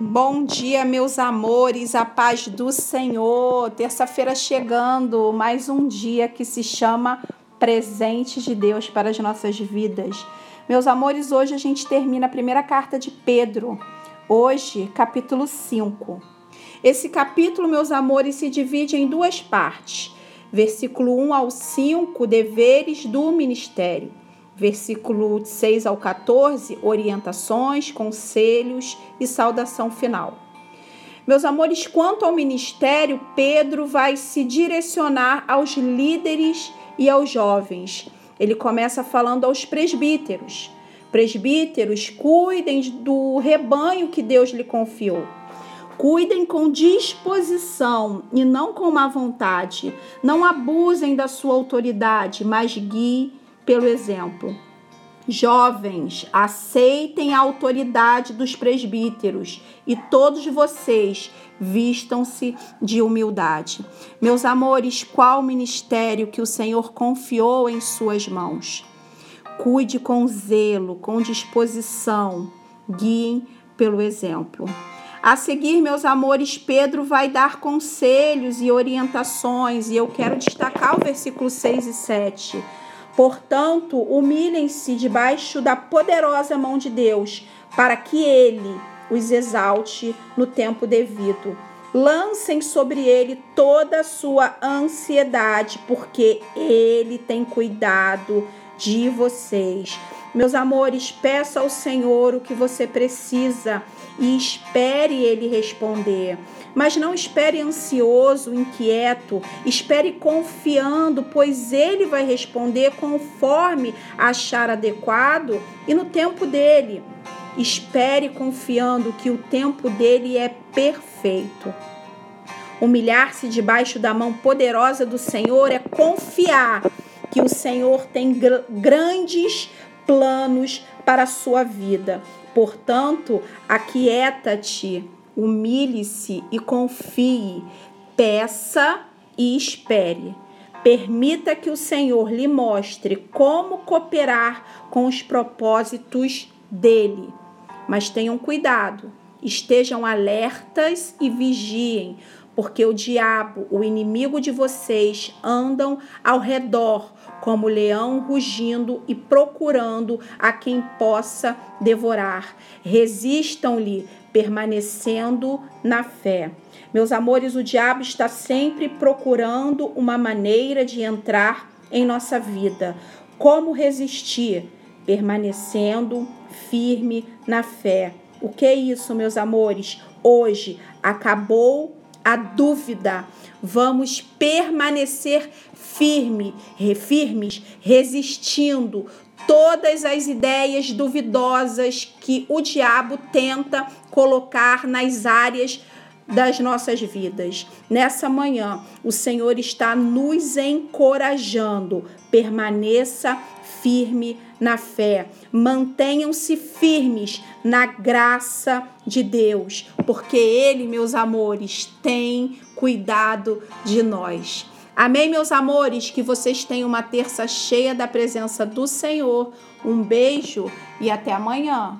Bom dia, meus amores, a paz do Senhor. Terça-feira chegando, mais um dia que se chama Presente de Deus para as nossas vidas. Meus amores, hoje a gente termina a primeira carta de Pedro. Hoje, capítulo 5. Esse capítulo, meus amores, se divide em duas partes. Versículo 1 ao 5, deveres do ministério versículo 6 ao 14, orientações, conselhos e saudação final. Meus amores, quanto ao ministério, Pedro vai se direcionar aos líderes e aos jovens. Ele começa falando aos presbíteros. Presbíteros, cuidem do rebanho que Deus lhe confiou. Cuidem com disposição e não com má vontade. Não abusem da sua autoridade, mas guiem pelo exemplo. Jovens, aceitem a autoridade dos presbíteros e todos vocês vistam-se de humildade. Meus amores, qual ministério que o Senhor confiou em suas mãos? Cuide com zelo, com disposição, guiem pelo exemplo. A seguir, meus amores, Pedro vai dar conselhos e orientações, e eu quero destacar o versículo 6 e 7 Portanto, humilhem-se debaixo da poderosa mão de Deus, para que ele os exalte no tempo devido. Lancem sobre ele toda a sua ansiedade, porque ele tem cuidado de vocês. Meus amores, peça ao Senhor o que você precisa e espere ele responder. Mas não espere ansioso, inquieto, espere confiando, pois ele vai responder conforme achar adequado e no tempo dele. Espere confiando que o tempo dele é perfeito. Humilhar-se debaixo da mão poderosa do Senhor é confiar que o Senhor tem gr grandes planos para a sua vida. Portanto, aquieta-te, humilhe-se e confie, peça e espere. Permita que o Senhor lhe mostre como cooperar com os propósitos dele. Mas tenham cuidado, estejam alertas e vigiem, porque o diabo, o inimigo de vocês, andam ao redor como leão rugindo e procurando a quem possa devorar. Resistam-lhe, permanecendo na fé. Meus amores, o diabo está sempre procurando uma maneira de entrar em nossa vida. Como resistir? Permanecendo firme na fé. O que é isso, meus amores? Hoje acabou a dúvida. Vamos permanecer firme, firmes, resistindo todas as ideias duvidosas que o diabo tenta colocar nas áreas das nossas vidas. Nessa manhã, o Senhor está nos encorajando. Permaneça firme na fé. Mantenham-se firmes na graça de Deus, porque Ele, meus amores, tem cuidado de nós. Amém, meus amores? Que vocês tenham uma terça cheia da presença do Senhor. Um beijo e até amanhã.